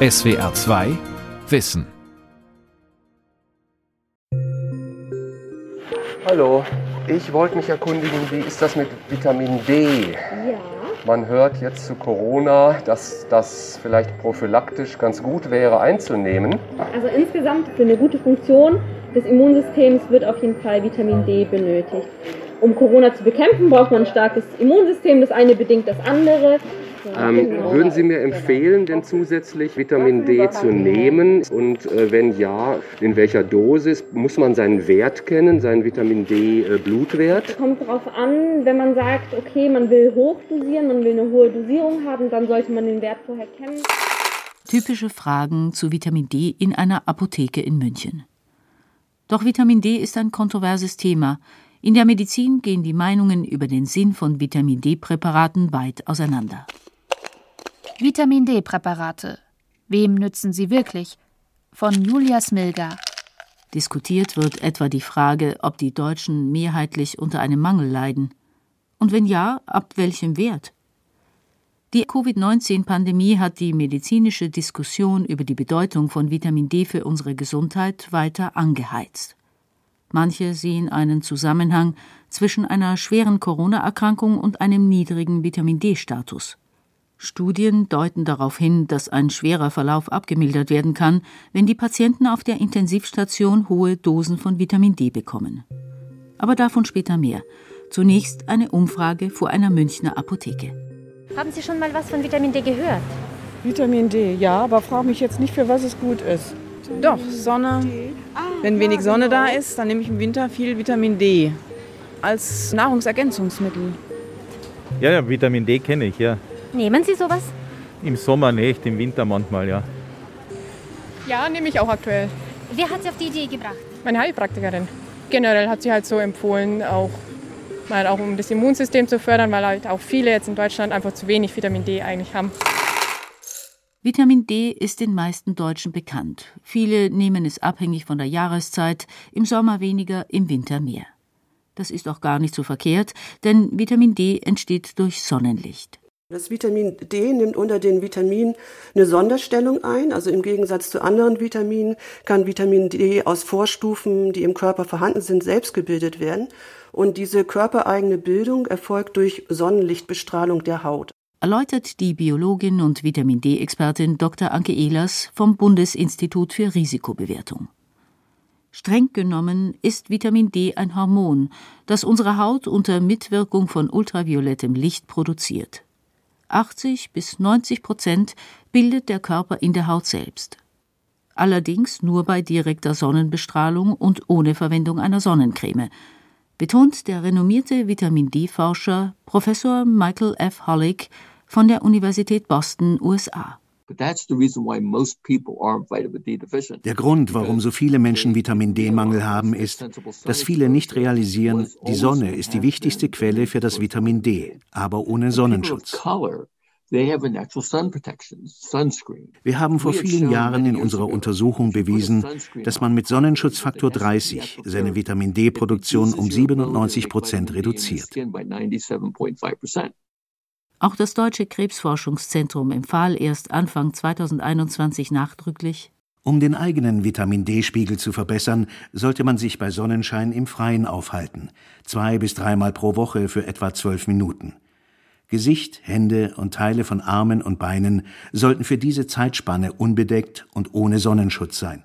SWR 2 Wissen. Hallo, ich wollte mich erkundigen, wie ist das mit Vitamin D? Ja. Man hört jetzt zu Corona, dass das vielleicht prophylaktisch ganz gut wäre einzunehmen. Also insgesamt für eine gute Funktion des Immunsystems wird auf jeden Fall Vitamin D benötigt. Um Corona zu bekämpfen, braucht man ein starkes Immunsystem. Das eine bedingt das andere. Ähm, würden Sie mir empfehlen, denn zusätzlich Vitamin D zu nehmen? Und äh, wenn ja, in welcher Dosis? Muss man seinen Wert kennen, seinen Vitamin D-Blutwert? Kommt darauf an, wenn man sagt, okay, man will hochdosieren, man will eine hohe Dosierung haben, dann sollte man den Wert vorher kennen. Typische Fragen zu Vitamin D in einer Apotheke in München. Doch Vitamin D ist ein kontroverses Thema. In der Medizin gehen die Meinungen über den Sinn von Vitamin D-Präparaten weit auseinander. Vitamin D-Präparate. Wem nützen sie wirklich? Von Julia Smilger. Diskutiert wird etwa die Frage, ob die Deutschen mehrheitlich unter einem Mangel leiden. Und wenn ja, ab welchem Wert? Die Covid-19-Pandemie hat die medizinische Diskussion über die Bedeutung von Vitamin D für unsere Gesundheit weiter angeheizt. Manche sehen einen Zusammenhang zwischen einer schweren Corona-Erkrankung und einem niedrigen Vitamin D-Status. Studien deuten darauf hin, dass ein schwerer Verlauf abgemildert werden kann, wenn die Patienten auf der Intensivstation hohe Dosen von Vitamin D bekommen. Aber davon später mehr. Zunächst eine Umfrage vor einer Münchner Apotheke. Haben Sie schon mal was von Vitamin D gehört? Vitamin D, ja, aber frage mich jetzt nicht, für was es gut ist. Doch, Sonne. Wenn wenig Sonne da ist, dann nehme ich im Winter viel Vitamin D als Nahrungsergänzungsmittel. Ja, ja, Vitamin D kenne ich, ja. Nehmen Sie sowas? Im Sommer nicht, im Winter manchmal, ja. Ja, nehme ich auch aktuell. Wer hat Sie auf die Idee gebracht? Meine Heilpraktikerin. Generell hat sie halt so empfohlen, auch mal auch um das Immunsystem zu fördern, weil halt auch viele jetzt in Deutschland einfach zu wenig Vitamin D eigentlich haben. Vitamin D ist den meisten Deutschen bekannt. Viele nehmen es abhängig von der Jahreszeit, im Sommer weniger, im Winter mehr. Das ist auch gar nicht so verkehrt, denn Vitamin D entsteht durch Sonnenlicht. Das Vitamin D nimmt unter den Vitaminen eine Sonderstellung ein. Also im Gegensatz zu anderen Vitaminen kann Vitamin D aus Vorstufen, die im Körper vorhanden sind, selbst gebildet werden. Und diese körpereigene Bildung erfolgt durch Sonnenlichtbestrahlung der Haut. Erläutert die Biologin und Vitamin D-Expertin Dr. Anke Ehlers vom Bundesinstitut für Risikobewertung. Streng genommen ist Vitamin D ein Hormon, das unsere Haut unter Mitwirkung von ultraviolettem Licht produziert. 80 bis 90 Prozent bildet der Körper in der Haut selbst. Allerdings nur bei direkter Sonnenbestrahlung und ohne Verwendung einer Sonnencreme, betont der renommierte Vitamin D-Forscher Professor Michael F. Hollick von der Universität Boston, USA. Der Grund, warum so viele Menschen Vitamin D-Mangel haben, ist, dass viele nicht realisieren, die Sonne ist die wichtigste Quelle für das Vitamin D, aber ohne Sonnenschutz. Wir haben vor vielen Jahren in unserer Untersuchung bewiesen, dass man mit Sonnenschutzfaktor 30 seine Vitamin D-Produktion um 97 Prozent reduziert. Auch das Deutsche Krebsforschungszentrum empfahl erst Anfang 2021 nachdrücklich, um den eigenen Vitamin D-Spiegel zu verbessern, sollte man sich bei Sonnenschein im Freien aufhalten, zwei bis dreimal pro Woche für etwa zwölf Minuten. Gesicht, Hände und Teile von Armen und Beinen sollten für diese Zeitspanne unbedeckt und ohne Sonnenschutz sein.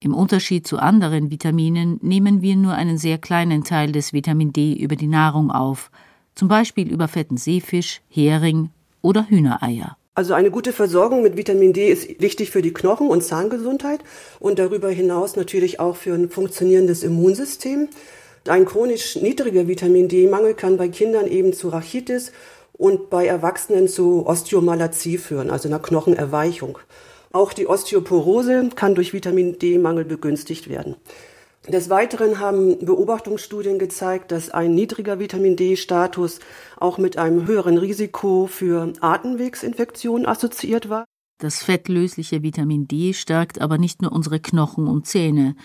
Im Unterschied zu anderen Vitaminen nehmen wir nur einen sehr kleinen Teil des Vitamin D über die Nahrung auf, zum Beispiel über fetten Seefisch, Hering oder Hühnereier. Also eine gute Versorgung mit Vitamin D ist wichtig für die Knochen- und Zahngesundheit und darüber hinaus natürlich auch für ein funktionierendes Immunsystem. Ein chronisch niedriger Vitamin D-Mangel kann bei Kindern eben zu Rachitis und bei Erwachsenen zu Osteomalazie führen, also einer Knochenerweichung. Auch die Osteoporose kann durch Vitamin D-Mangel begünstigt werden. Des Weiteren haben Beobachtungsstudien gezeigt, dass ein niedriger Vitamin D-Status auch mit einem höheren Risiko für Atemwegsinfektionen assoziiert war. Das fettlösliche Vitamin D stärkt aber nicht nur unsere Knochen und Zähne.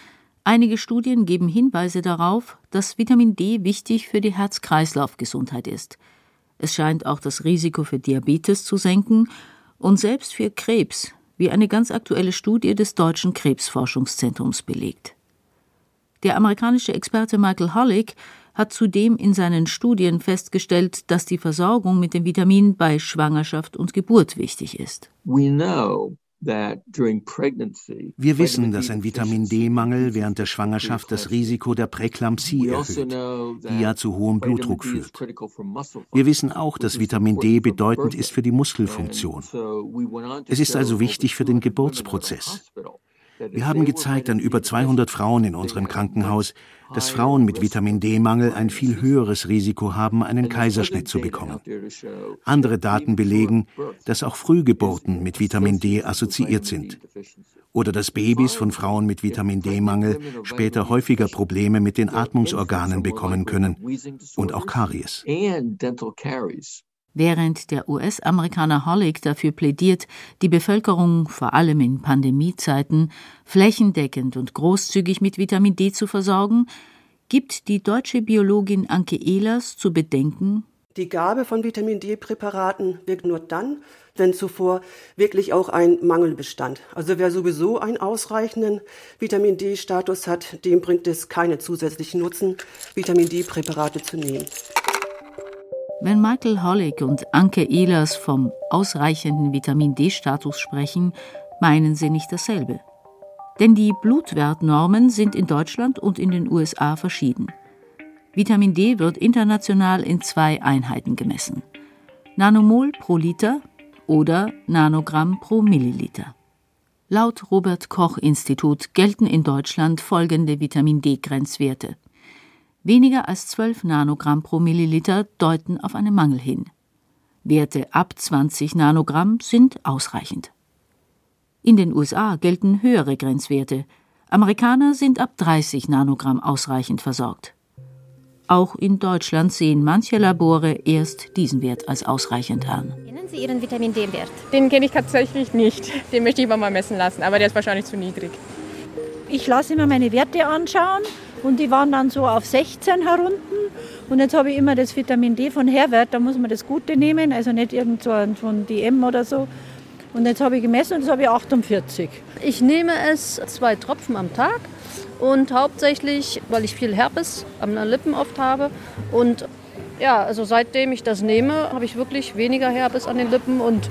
Einige Studien geben Hinweise darauf, dass Vitamin D wichtig für die Herz-Kreislauf-Gesundheit ist. Es scheint auch das Risiko für Diabetes zu senken und selbst für Krebs, wie eine ganz aktuelle Studie des Deutschen Krebsforschungszentrums belegt. Der amerikanische Experte Michael Hollick hat zudem in seinen Studien festgestellt, dass die Versorgung mit dem Vitamin bei Schwangerschaft und Geburt wichtig ist. Wir wissen, dass ein Vitamin D-Mangel während der Schwangerschaft das Risiko der Präklampsie also erhöht, die ja zu hohem Blutdruck führt. Wir wissen auch, dass Vitamin D bedeutend ist für die Muskelfunktion. Es ist also wichtig für den Geburtsprozess. Wir haben gezeigt an über 200 Frauen in unserem Krankenhaus, dass Frauen mit Vitamin D-Mangel ein viel höheres Risiko haben, einen Kaiserschnitt zu bekommen. Andere Daten belegen, dass auch Frühgeburten mit Vitamin D assoziiert sind. Oder dass Babys von Frauen mit Vitamin D-Mangel später häufiger Probleme mit den Atmungsorganen bekommen können und auch Karies. Während der US-Amerikaner Hollick dafür plädiert, die Bevölkerung vor allem in Pandemiezeiten flächendeckend und großzügig mit Vitamin D zu versorgen, gibt die deutsche Biologin Anke Ehlers zu bedenken, die Gabe von Vitamin D-Präparaten wirkt nur dann, wenn zuvor wirklich auch ein Mangel bestand. Also wer sowieso einen ausreichenden Vitamin D-Status hat, dem bringt es keine zusätzlichen Nutzen, Vitamin D-Präparate zu nehmen. Wenn Michael Hollick und Anke Ehlers vom ausreichenden Vitamin D-Status sprechen, meinen sie nicht dasselbe. Denn die Blutwertnormen sind in Deutschland und in den USA verschieden. Vitamin D wird international in zwei Einheiten gemessen: Nanomol pro Liter oder Nanogramm pro Milliliter. Laut Robert Koch Institut gelten in Deutschland folgende Vitamin D-Grenzwerte. Weniger als 12 Nanogramm pro Milliliter deuten auf einen Mangel hin. Werte ab 20 Nanogramm sind ausreichend. In den USA gelten höhere Grenzwerte. Amerikaner sind ab 30 Nanogramm ausreichend versorgt. Auch in Deutschland sehen manche Labore erst diesen Wert als ausreichend an. Kennen Sie Ihren Vitamin D-Wert? Den kenne ich tatsächlich nicht. Den möchte ich immer mal messen lassen, aber der ist wahrscheinlich zu niedrig. Ich lasse immer meine Werte anschauen und die waren dann so auf 16 herunten. Und jetzt habe ich immer das Vitamin D von Herbert, da muss man das Gute nehmen, also nicht irgend so ein von DM oder so. Und jetzt habe ich gemessen und jetzt habe ich 48. Ich nehme es zwei Tropfen am Tag und hauptsächlich, weil ich viel Herpes an den Lippen oft habe. Und ja, also seitdem ich das nehme, habe ich wirklich weniger Herpes an den Lippen und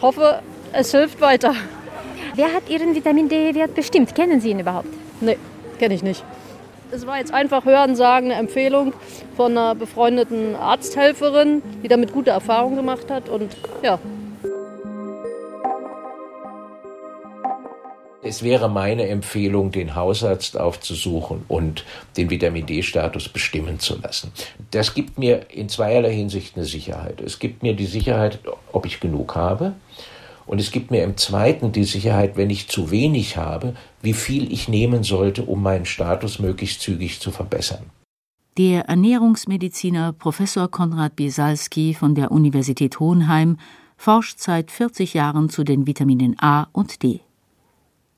hoffe, es hilft weiter. Wer hat Ihren Vitamin D-Wert bestimmt? Kennen Sie ihn überhaupt? Nee, kenne ich nicht. Es war jetzt einfach Hören, Sagen, eine Empfehlung von einer befreundeten Arzthelferin, die damit gute Erfahrungen gemacht hat. Und ja. Es wäre meine Empfehlung, den Hausarzt aufzusuchen und den Vitamin D-Status bestimmen zu lassen. Das gibt mir in zweierlei Hinsicht eine Sicherheit. Es gibt mir die Sicherheit, ob ich genug habe. Und es gibt mir im zweiten die Sicherheit, wenn ich zu wenig habe, wie viel ich nehmen sollte, um meinen Status möglichst zügig zu verbessern. Der Ernährungsmediziner Professor Konrad Biesalski von der Universität Hohenheim forscht seit 40 Jahren zu den Vitaminen A und D.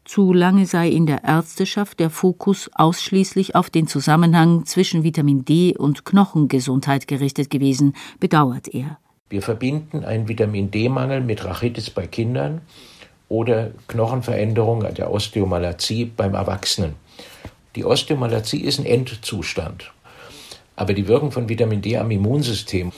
Zu lange sei in der Ärzteschaft der Fokus ausschließlich auf den Zusammenhang zwischen Vitamin D und Knochengesundheit gerichtet gewesen, bedauert er. Wir verbinden einen Vitamin D-Mangel mit Rachitis bei Kindern oder Knochenveränderung der Osteomalazie beim Erwachsenen. Die Osteomalazie ist ein Endzustand. Aber die Wirkung von Vitamin D am Immunsystem,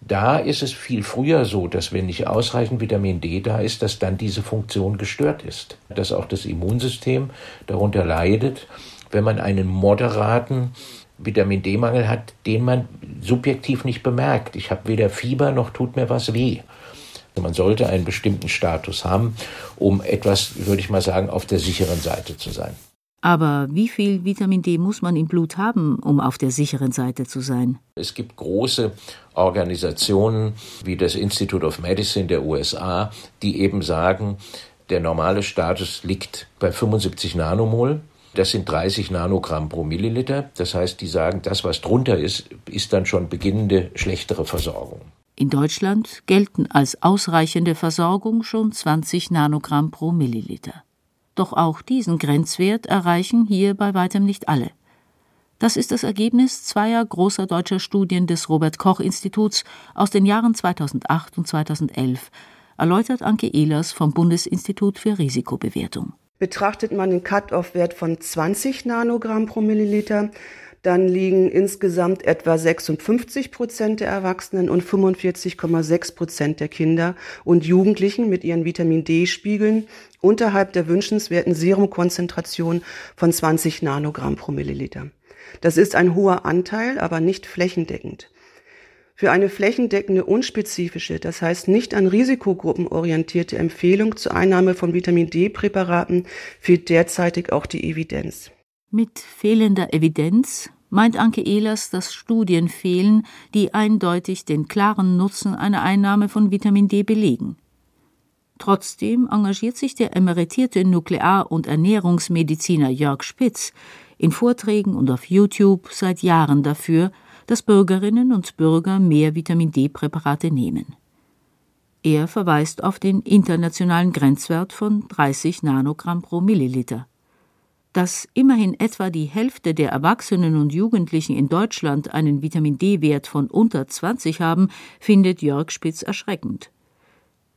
da ist es viel früher so, dass wenn nicht ausreichend Vitamin D da ist, dass dann diese Funktion gestört ist. Dass auch das Immunsystem darunter leidet, wenn man einen moderaten Vitamin D-Mangel hat, den man subjektiv nicht bemerkt. Ich habe weder Fieber noch tut mir was weh. Man sollte einen bestimmten Status haben, um etwas, würde ich mal sagen, auf der sicheren Seite zu sein. Aber wie viel Vitamin D muss man im Blut haben, um auf der sicheren Seite zu sein? Es gibt große Organisationen wie das Institute of Medicine der USA, die eben sagen, der normale Status liegt bei 75 Nanomol. Das sind 30 Nanogramm pro Milliliter. Das heißt, die sagen, das, was drunter ist, ist dann schon beginnende schlechtere Versorgung. In Deutschland gelten als ausreichende Versorgung schon 20 Nanogramm pro Milliliter. Doch auch diesen Grenzwert erreichen hier bei weitem nicht alle. Das ist das Ergebnis zweier großer deutscher Studien des Robert Koch Instituts aus den Jahren 2008 und 2011, erläutert Anke Ehlers vom Bundesinstitut für Risikobewertung. Betrachtet man den Cut-off-Wert von 20 Nanogramm pro Milliliter, dann liegen insgesamt etwa 56 Prozent der Erwachsenen und 45,6 Prozent der Kinder und Jugendlichen mit ihren Vitamin D-Spiegeln unterhalb der wünschenswerten Serumkonzentration von 20 Nanogramm pro Milliliter. Das ist ein hoher Anteil, aber nicht flächendeckend. Für eine flächendeckende, unspezifische, das heißt nicht an Risikogruppen orientierte Empfehlung zur Einnahme von Vitamin D-Präparaten fehlt derzeitig auch die Evidenz. Mit fehlender Evidenz meint Anke Ehlers, dass Studien fehlen, die eindeutig den klaren Nutzen einer Einnahme von Vitamin D belegen. Trotzdem engagiert sich der emeritierte Nuklear- und Ernährungsmediziner Jörg Spitz in Vorträgen und auf YouTube seit Jahren dafür, dass Bürgerinnen und Bürger mehr Vitamin D-Präparate nehmen. Er verweist auf den internationalen Grenzwert von 30 Nanogramm pro Milliliter. Dass immerhin etwa die Hälfte der Erwachsenen und Jugendlichen in Deutschland einen Vitamin D-Wert von unter 20 haben, findet Jörg Spitz erschreckend.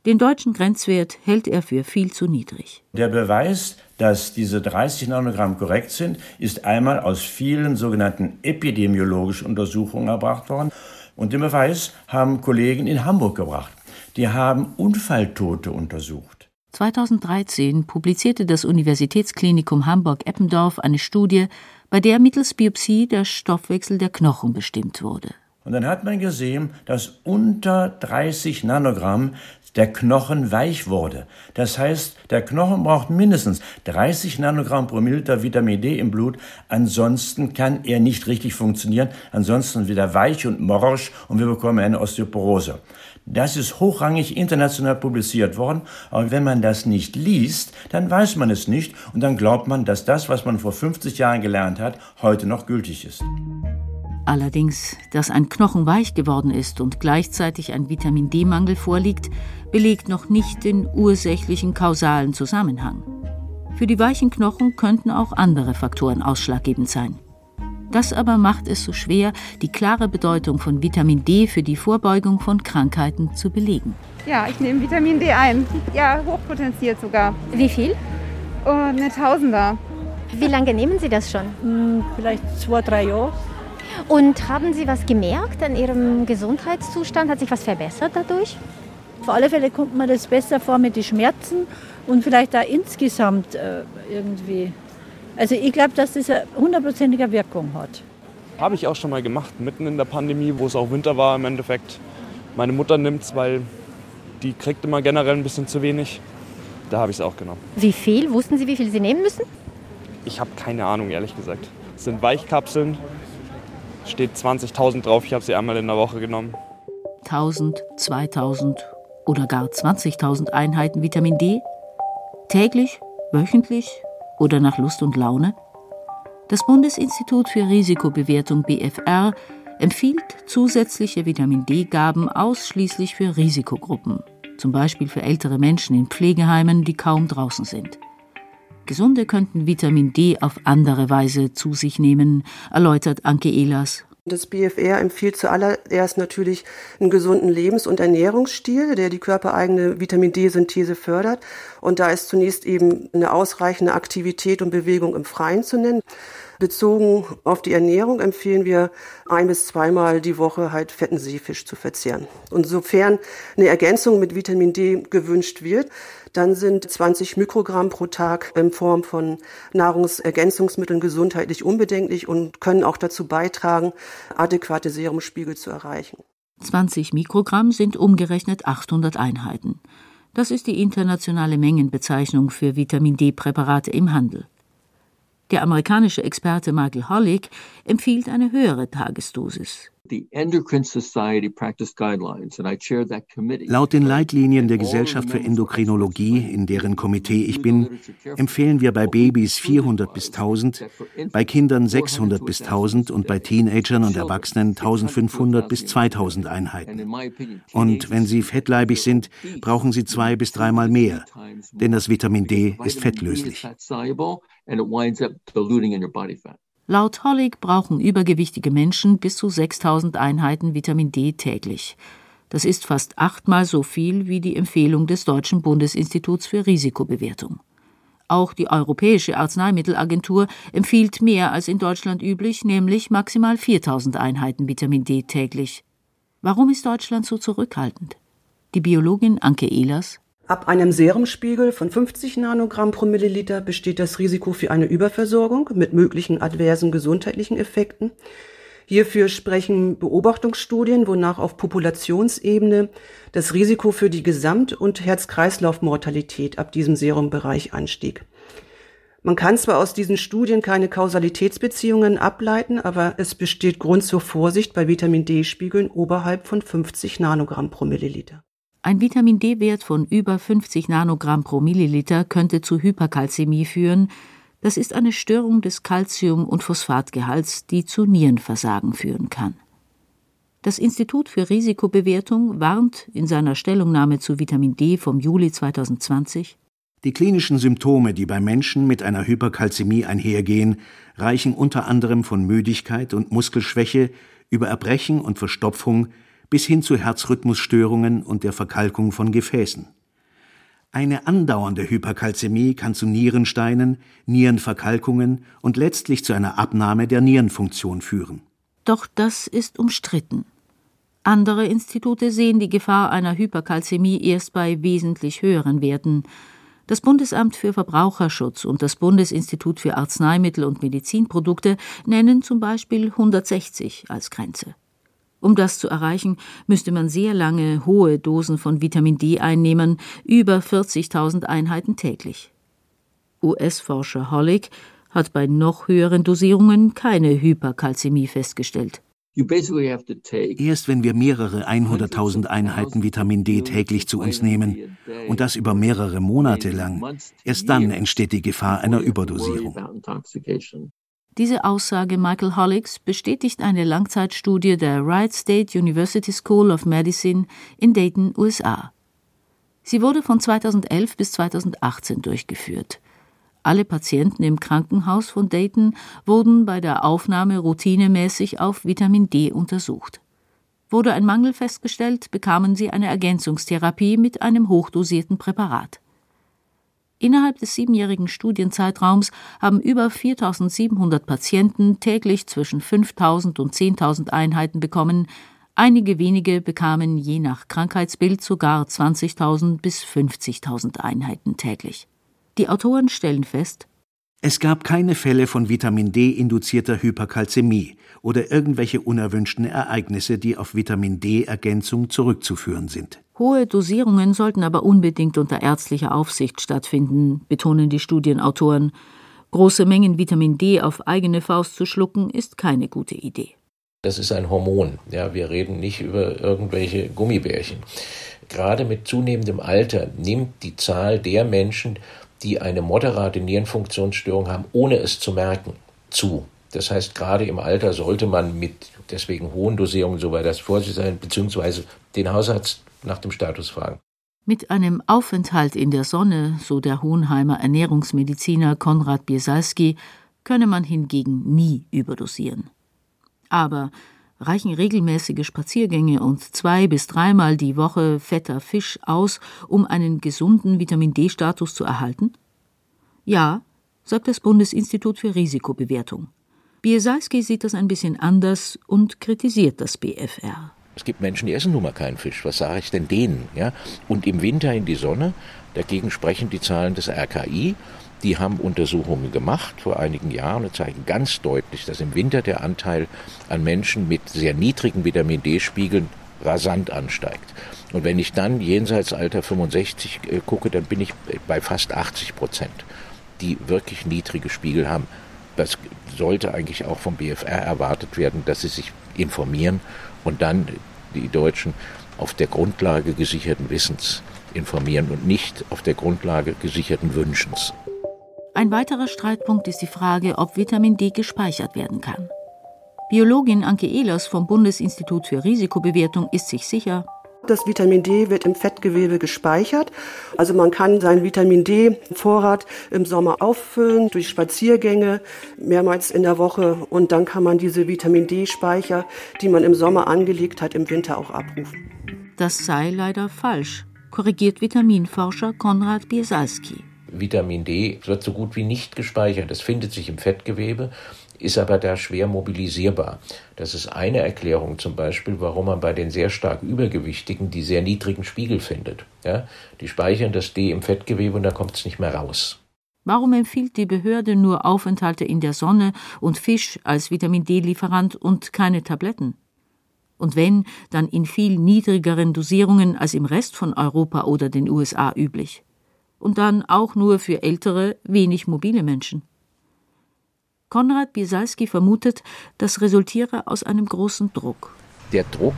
Den deutschen Grenzwert hält er für viel zu niedrig. Der Beweis, dass diese 30 Nanogramm korrekt sind, ist einmal aus vielen sogenannten epidemiologischen Untersuchungen erbracht worden. Und den Beweis haben Kollegen in Hamburg gebracht. Die haben Unfalltote untersucht. 2013 publizierte das Universitätsklinikum Hamburg-Eppendorf eine Studie, bei der mittels Biopsie der Stoffwechsel der Knochen bestimmt wurde. Und dann hat man gesehen, dass unter 30 Nanogramm der Knochen weich wurde. Das heißt, der Knochen braucht mindestens 30 Nanogramm pro Milliliter Vitamin D im Blut, ansonsten kann er nicht richtig funktionieren, ansonsten wieder weich und morsch und wir bekommen eine Osteoporose. Das ist hochrangig international publiziert worden, aber wenn man das nicht liest, dann weiß man es nicht und dann glaubt man, dass das, was man vor 50 Jahren gelernt hat, heute noch gültig ist. Allerdings, dass ein Knochen weich geworden ist und gleichzeitig ein Vitamin D-Mangel vorliegt, belegt noch nicht den ursächlichen kausalen Zusammenhang. Für die weichen Knochen könnten auch andere Faktoren ausschlaggebend sein. Das aber macht es so schwer, die klare Bedeutung von Vitamin D für die Vorbeugung von Krankheiten zu belegen. Ja, ich nehme Vitamin D ein. Ja, hochpotenziert sogar. Wie viel? Oh, eine Tausender. Wie lange nehmen Sie das schon? Hm, vielleicht zwei, drei Jahre. Und haben Sie was gemerkt an Ihrem Gesundheitszustand? Hat sich was verbessert dadurch? Auf alle Fälle kommt man das besser vor mit den Schmerzen und vielleicht auch insgesamt äh, irgendwie. Also ich glaube, dass das eine hundertprozentige Wirkung hat. Habe ich auch schon mal gemacht, mitten in der Pandemie, wo es auch Winter war im Endeffekt. Meine Mutter nimmt es, weil die kriegt immer generell ein bisschen zu wenig. Da habe ich es auch genommen. Wie viel? Wussten Sie, wie viel Sie nehmen müssen? Ich habe keine Ahnung, ehrlich gesagt. Es sind Weichkapseln, steht 20.000 drauf. Ich habe sie einmal in der Woche genommen. 1000, 2000 oder gar 20.000 Einheiten Vitamin D? Täglich, wöchentlich oder nach Lust und Laune? Das Bundesinstitut für Risikobewertung BFR empfiehlt zusätzliche Vitamin D-Gaben ausschließlich für Risikogruppen, zum Beispiel für ältere Menschen in Pflegeheimen, die kaum draußen sind. Gesunde könnten Vitamin D auf andere Weise zu sich nehmen, erläutert Anke Ehlers das BFR empfiehlt zuallererst natürlich einen gesunden Lebens- und Ernährungsstil, der die körpereigene Vitamin D-Synthese fördert. Und da ist zunächst eben eine ausreichende Aktivität und Bewegung im Freien zu nennen. Bezogen auf die Ernährung empfehlen wir ein bis zweimal die Woche halt fetten Seefisch zu verzehren. Und sofern eine Ergänzung mit Vitamin D gewünscht wird, dann sind 20 Mikrogramm pro Tag in Form von Nahrungsergänzungsmitteln gesundheitlich unbedenklich und können auch dazu beitragen, adäquate Serumspiegel zu erreichen. 20 Mikrogramm sind umgerechnet 800 Einheiten. Das ist die internationale Mengenbezeichnung für Vitamin D-Präparate im Handel. Der amerikanische Experte Michael Hollig empfiehlt eine höhere Tagesdosis. Laut den Leitlinien der Gesellschaft für Endokrinologie, in deren Komitee ich bin, empfehlen wir bei Babys 400 bis 1000, bei Kindern 600 bis 1000 und bei Teenagern und Erwachsenen 1500 bis 2000 Einheiten. Und wenn sie fettleibig sind, brauchen sie zwei bis dreimal mehr, denn das Vitamin D ist fettlöslich. Laut Hollig brauchen übergewichtige Menschen bis zu 6000 Einheiten Vitamin D täglich. Das ist fast achtmal so viel wie die Empfehlung des Deutschen Bundesinstituts für Risikobewertung. Auch die Europäische Arzneimittelagentur empfiehlt mehr als in Deutschland üblich, nämlich maximal 4000 Einheiten Vitamin D täglich. Warum ist Deutschland so zurückhaltend? Die Biologin Anke Ehlers Ab einem Serumspiegel von 50 Nanogramm pro Milliliter besteht das Risiko für eine Überversorgung mit möglichen adversen gesundheitlichen Effekten. Hierfür sprechen Beobachtungsstudien, wonach auf Populationsebene das Risiko für die Gesamt- und Herz-Kreislauf-Mortalität ab diesem Serumbereich anstieg. Man kann zwar aus diesen Studien keine Kausalitätsbeziehungen ableiten, aber es besteht Grund zur Vorsicht bei Vitamin D-Spiegeln oberhalb von 50 Nanogramm pro Milliliter. Ein Vitamin D-Wert von über 50 Nanogramm pro Milliliter könnte zu Hyperkalzämie führen. Das ist eine Störung des Calcium- und Phosphatgehalts, die zu Nierenversagen führen kann. Das Institut für Risikobewertung warnt in seiner Stellungnahme zu Vitamin D vom Juli 2020 Die klinischen Symptome, die bei Menschen mit einer Hyperkalzämie einhergehen, reichen unter anderem von Müdigkeit und Muskelschwäche über Erbrechen und Verstopfung bis hin zu Herzrhythmusstörungen und der Verkalkung von Gefäßen. Eine andauernde Hyperkalzämie kann zu Nierensteinen, Nierenverkalkungen und letztlich zu einer Abnahme der Nierenfunktion führen. Doch das ist umstritten. Andere Institute sehen die Gefahr einer Hyperkalzämie erst bei wesentlich höheren Werten. Das Bundesamt für Verbraucherschutz und das Bundesinstitut für Arzneimittel und Medizinprodukte nennen zum Beispiel 160 als Grenze. Um das zu erreichen, müsste man sehr lange hohe Dosen von Vitamin D einnehmen, über 40.000 Einheiten täglich. US-Forscher Hollig hat bei noch höheren Dosierungen keine Hyperkalzämie festgestellt. Erst wenn wir mehrere 100.000 Einheiten Vitamin D täglich zu uns nehmen und das über mehrere Monate lang, erst dann entsteht die Gefahr einer Überdosierung. Diese Aussage Michael Hollicks bestätigt eine Langzeitstudie der Wright State University School of Medicine in Dayton, USA. Sie wurde von 2011 bis 2018 durchgeführt. Alle Patienten im Krankenhaus von Dayton wurden bei der Aufnahme routinemäßig auf Vitamin D untersucht. Wurde ein Mangel festgestellt, bekamen sie eine Ergänzungstherapie mit einem hochdosierten Präparat. Innerhalb des siebenjährigen Studienzeitraums haben über 4700 Patienten täglich zwischen 5000 und 10.000 Einheiten bekommen. Einige wenige bekamen je nach Krankheitsbild sogar 20.000 bis 50.000 Einheiten täglich. Die Autoren stellen fest, es gab keine Fälle von Vitamin D induzierter Hyperkalzämie oder irgendwelche unerwünschten Ereignisse, die auf Vitamin D-Ergänzung zurückzuführen sind. Hohe Dosierungen sollten aber unbedingt unter ärztlicher Aufsicht stattfinden, betonen die Studienautoren. Große Mengen Vitamin D auf eigene Faust zu schlucken, ist keine gute Idee. Das ist ein Hormon. Ja, wir reden nicht über irgendwelche Gummibärchen. Gerade mit zunehmendem Alter nimmt die Zahl der Menschen, die eine moderate Nierenfunktionsstörung haben, ohne es zu merken, zu. Das heißt, gerade im Alter sollte man mit deswegen hohen Dosierungen so weit als vorsichtig sein, beziehungsweise den Hausarzt nach dem Status fragen. Mit einem Aufenthalt in der Sonne, so der Hohenheimer Ernährungsmediziner Konrad Biesalski, könne man hingegen nie überdosieren. Aber reichen regelmäßige Spaziergänge und zwei bis dreimal die Woche fetter Fisch aus, um einen gesunden Vitamin D-Status zu erhalten? Ja, sagt das Bundesinstitut für Risikobewertung. Biesalski sieht das ein bisschen anders und kritisiert das BFR. Es gibt Menschen, die essen nun mal keinen Fisch. Was sage ich denn denen? Ja? Und im Winter in die Sonne, dagegen sprechen die Zahlen des RKI. Die haben Untersuchungen gemacht vor einigen Jahren und zeigen ganz deutlich, dass im Winter der Anteil an Menschen mit sehr niedrigen Vitamin D-Spiegeln rasant ansteigt. Und wenn ich dann jenseits Alter 65 äh, gucke, dann bin ich bei fast 80 Prozent, die wirklich niedrige Spiegel haben. Das sollte eigentlich auch vom BFR erwartet werden, dass sie sich informieren und dann die Deutschen auf der Grundlage gesicherten Wissens informieren und nicht auf der Grundlage gesicherten Wünschens. Ein weiterer Streitpunkt ist die Frage, ob Vitamin D gespeichert werden kann. Biologin Anke Ehlers vom Bundesinstitut für Risikobewertung ist sich sicher, das Vitamin D wird im Fettgewebe gespeichert. Also man kann seinen Vitamin D-Vorrat im Sommer auffüllen durch Spaziergänge mehrmals in der Woche und dann kann man diese Vitamin D-Speicher, die man im Sommer angelegt hat, im Winter auch abrufen. Das sei leider falsch, korrigiert Vitaminforscher Konrad Biesalski. Vitamin D wird so gut wie nicht gespeichert. Es findet sich im Fettgewebe, ist aber da schwer mobilisierbar. Das ist eine Erklärung zum Beispiel, warum man bei den sehr stark Übergewichtigen die sehr niedrigen Spiegel findet. Ja, die speichern das D im Fettgewebe und da kommt es nicht mehr raus. Warum empfiehlt die Behörde nur Aufenthalte in der Sonne und Fisch als Vitamin D-Lieferant und keine Tabletten? Und wenn, dann in viel niedrigeren Dosierungen als im Rest von Europa oder den USA üblich. Und dann auch nur für ältere, wenig mobile Menschen. Konrad Biesalski vermutet, das resultiere aus einem großen Druck. Der Druck,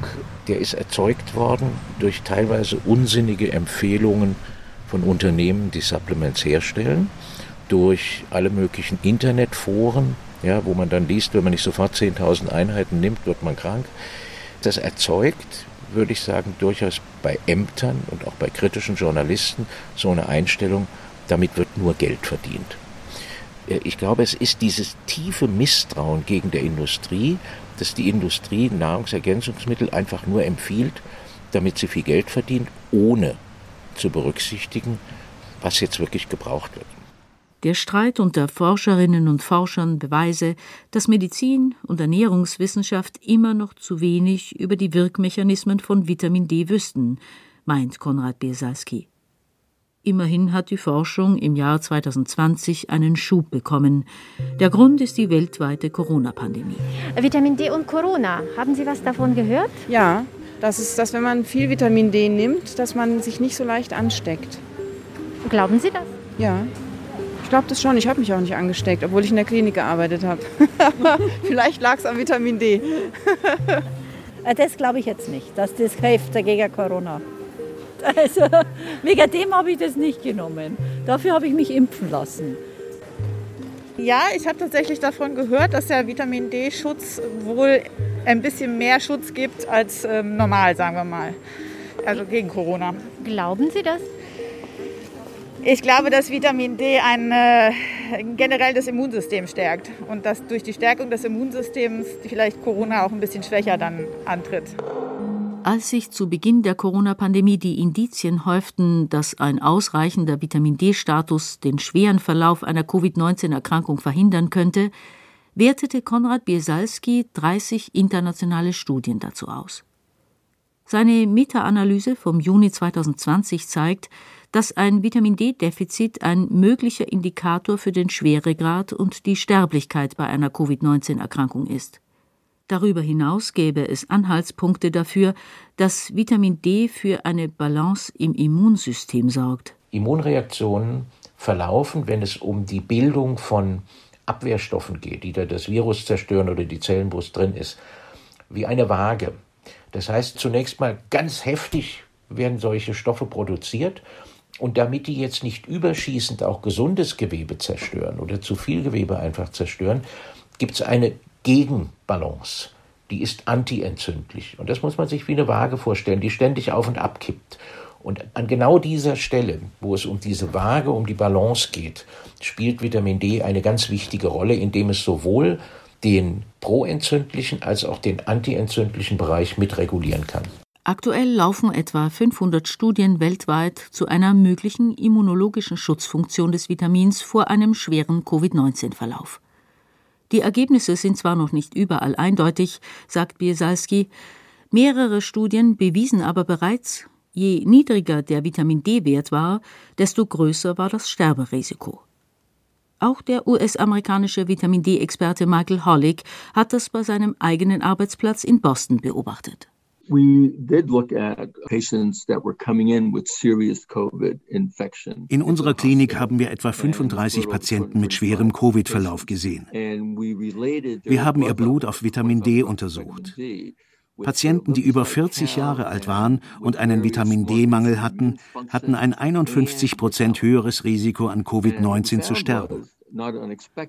der ist erzeugt worden durch teilweise unsinnige Empfehlungen von Unternehmen, die Supplements herstellen, durch alle möglichen Internetforen, ja, wo man dann liest, wenn man nicht sofort 10.000 Einheiten nimmt, wird man krank. Das erzeugt, würde ich sagen, durchaus bei Ämtern und auch bei kritischen Journalisten so eine Einstellung, damit wird nur Geld verdient. Äh, ich glaube, es ist dieses tiefe Misstrauen gegen der Industrie, dass die Industrie Nahrungsergänzungsmittel einfach nur empfiehlt, damit sie viel Geld verdient, ohne zu berücksichtigen, was jetzt wirklich gebraucht wird. Der Streit unter Forscherinnen und Forschern beweise, dass Medizin und Ernährungswissenschaft immer noch zu wenig über die Wirkmechanismen von Vitamin D wüssten, meint Konrad Biesalski. Immerhin hat die Forschung im Jahr 2020 einen Schub bekommen. Der Grund ist die weltweite Corona-Pandemie. Vitamin D und Corona, haben Sie was davon gehört? Ja, das ist, dass wenn man viel Vitamin D nimmt, dass man sich nicht so leicht ansteckt. Glauben Sie das? Ja, ich glaube das schon. Ich habe mich auch nicht angesteckt, obwohl ich in der Klinik gearbeitet habe. Vielleicht lag es am Vitamin D. das glaube ich jetzt nicht, dass das hilft gegen Corona. Also wegen dem habe ich das nicht genommen. Dafür habe ich mich impfen lassen. Ja, ich habe tatsächlich davon gehört, dass der Vitamin D-Schutz wohl ein bisschen mehr Schutz gibt als ähm, normal, sagen wir mal. Also gegen Corona. Glauben Sie das? Ich glaube, dass Vitamin D ein, äh, generell das Immunsystem stärkt und dass durch die Stärkung des Immunsystems vielleicht Corona auch ein bisschen schwächer dann antritt. Als sich zu Beginn der Corona-Pandemie die Indizien häuften, dass ein ausreichender Vitamin D-Status den schweren Verlauf einer Covid-19-Erkrankung verhindern könnte, wertete Konrad Biesalski 30 internationale Studien dazu aus. Seine Meta-Analyse vom Juni 2020 zeigt, dass ein Vitamin D-Defizit ein möglicher Indikator für den Schweregrad und die Sterblichkeit bei einer Covid-19-Erkrankung ist. Darüber hinaus gäbe es Anhaltspunkte dafür, dass Vitamin D für eine Balance im Immunsystem sorgt. Immunreaktionen verlaufen, wenn es um die Bildung von Abwehrstoffen geht, die da das Virus zerstören oder die Zellen, wo es drin ist, wie eine Waage. Das heißt, zunächst mal ganz heftig werden solche Stoffe produziert und damit die jetzt nicht überschießend auch gesundes Gewebe zerstören oder zu viel Gewebe einfach zerstören, gibt es eine Gegenbalance. Die ist antientzündlich. Und das muss man sich wie eine Waage vorstellen, die ständig auf und ab kippt. Und an genau dieser Stelle, wo es um diese Waage, um die Balance geht, spielt Vitamin D eine ganz wichtige Rolle, indem es sowohl den proentzündlichen als auch den antientzündlichen Bereich mitregulieren kann. Aktuell laufen etwa 500 Studien weltweit zu einer möglichen immunologischen Schutzfunktion des Vitamins vor einem schweren Covid-19-Verlauf. Die Ergebnisse sind zwar noch nicht überall eindeutig, sagt Biesalski, mehrere Studien bewiesen aber bereits, je niedriger der Vitamin D-Wert war, desto größer war das Sterberisiko. Auch der US-amerikanische Vitamin D-Experte Michael Hollick hat das bei seinem eigenen Arbeitsplatz in Boston beobachtet. In unserer Klinik haben wir etwa 35 Patienten mit schwerem Covid-Verlauf gesehen. Wir haben ihr Blut auf Vitamin D untersucht. Patienten, die über 40 Jahre alt waren und einen Vitamin D-Mangel hatten, hatten ein 51 Prozent höheres Risiko an Covid-19 zu sterben.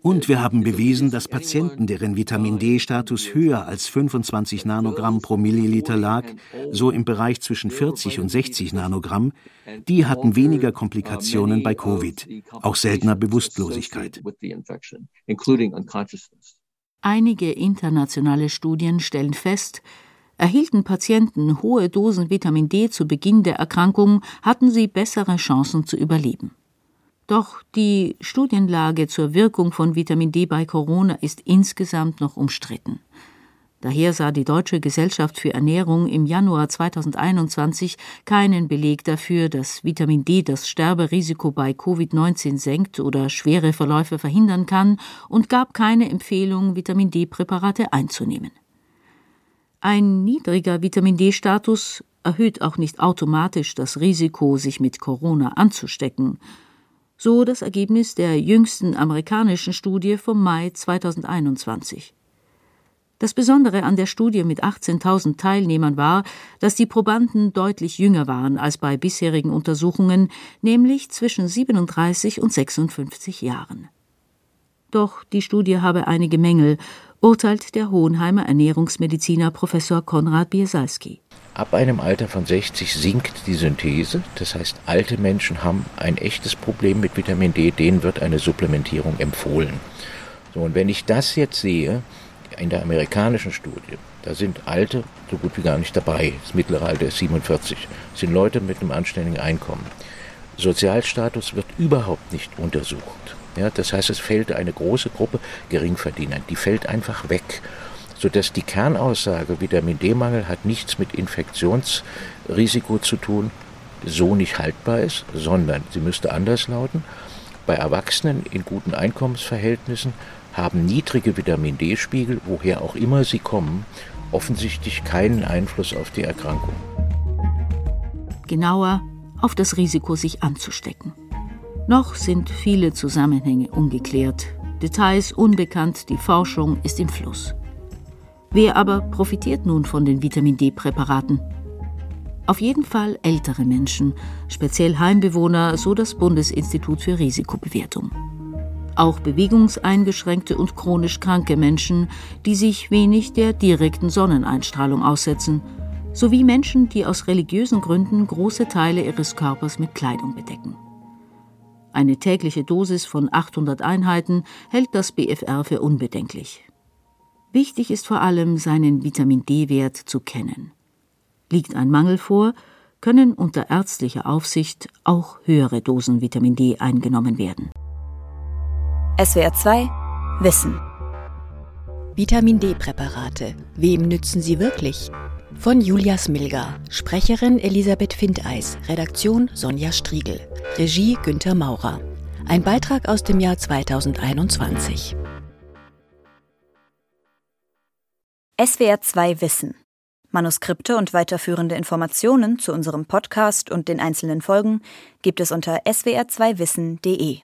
Und wir haben bewiesen, dass Patienten, deren Vitamin D-Status höher als 25 Nanogramm pro Milliliter lag, so im Bereich zwischen 40 und 60 Nanogramm, die hatten weniger Komplikationen bei Covid, auch seltener Bewusstlosigkeit. Einige internationale Studien stellen fest, Erhielten Patienten hohe Dosen Vitamin D zu Beginn der Erkrankung, hatten sie bessere Chancen zu überleben. Doch die Studienlage zur Wirkung von Vitamin D bei Corona ist insgesamt noch umstritten. Daher sah die Deutsche Gesellschaft für Ernährung im Januar 2021 keinen Beleg dafür, dass Vitamin D das Sterberisiko bei Covid-19 senkt oder schwere Verläufe verhindern kann und gab keine Empfehlung, Vitamin D-Präparate einzunehmen. Ein niedriger Vitamin D-Status erhöht auch nicht automatisch das Risiko, sich mit Corona anzustecken. So das Ergebnis der jüngsten amerikanischen Studie vom Mai 2021. Das Besondere an der Studie mit 18.000 Teilnehmern war, dass die Probanden deutlich jünger waren als bei bisherigen Untersuchungen, nämlich zwischen 37 und 56 Jahren. Doch die Studie habe einige Mängel, urteilt der Hohenheimer Ernährungsmediziner Professor Konrad Biesalski. Ab einem Alter von 60 sinkt die Synthese, das heißt, alte Menschen haben ein echtes Problem mit Vitamin D, denen wird eine Supplementierung empfohlen. So, und wenn ich das jetzt sehe, in der amerikanischen Studie, da sind Alte so gut wie gar nicht dabei. Das mittlere Alter ist 47. Das sind Leute mit einem anständigen Einkommen. Sozialstatus wird überhaupt nicht untersucht. Ja, das heißt, es fällt eine große Gruppe Geringverdiener, die fällt einfach weg, sodass die Kernaussage Vitamin D-Mangel hat nichts mit Infektionsrisiko zu tun, so nicht haltbar ist, sondern sie müsste anders lauten. Bei Erwachsenen in guten Einkommensverhältnissen haben niedrige Vitamin D-Spiegel, woher auch immer sie kommen, offensichtlich keinen Einfluss auf die Erkrankung. Genauer auf das Risiko, sich anzustecken. Noch sind viele Zusammenhänge ungeklärt, Details unbekannt, die Forschung ist im Fluss. Wer aber profitiert nun von den Vitamin D-Präparaten? Auf jeden Fall ältere Menschen, speziell Heimbewohner, so das Bundesinstitut für Risikobewertung auch bewegungseingeschränkte und chronisch kranke Menschen, die sich wenig der direkten Sonneneinstrahlung aussetzen, sowie Menschen, die aus religiösen Gründen große Teile ihres Körpers mit Kleidung bedecken. Eine tägliche Dosis von 800 Einheiten hält das BFR für unbedenklich. Wichtig ist vor allem, seinen Vitamin D-Wert zu kennen. Liegt ein Mangel vor, können unter ärztlicher Aufsicht auch höhere Dosen Vitamin D eingenommen werden. SWR 2 Wissen. Vitamin D-Präparate. Wem nützen sie wirklich? Von Julia Smilger, Sprecherin Elisabeth Findeis, Redaktion Sonja Striegel, Regie Günter Maurer. Ein Beitrag aus dem Jahr 2021. SWR 2 Wissen. Manuskripte und weiterführende Informationen zu unserem Podcast und den einzelnen Folgen gibt es unter swr2wissen.de.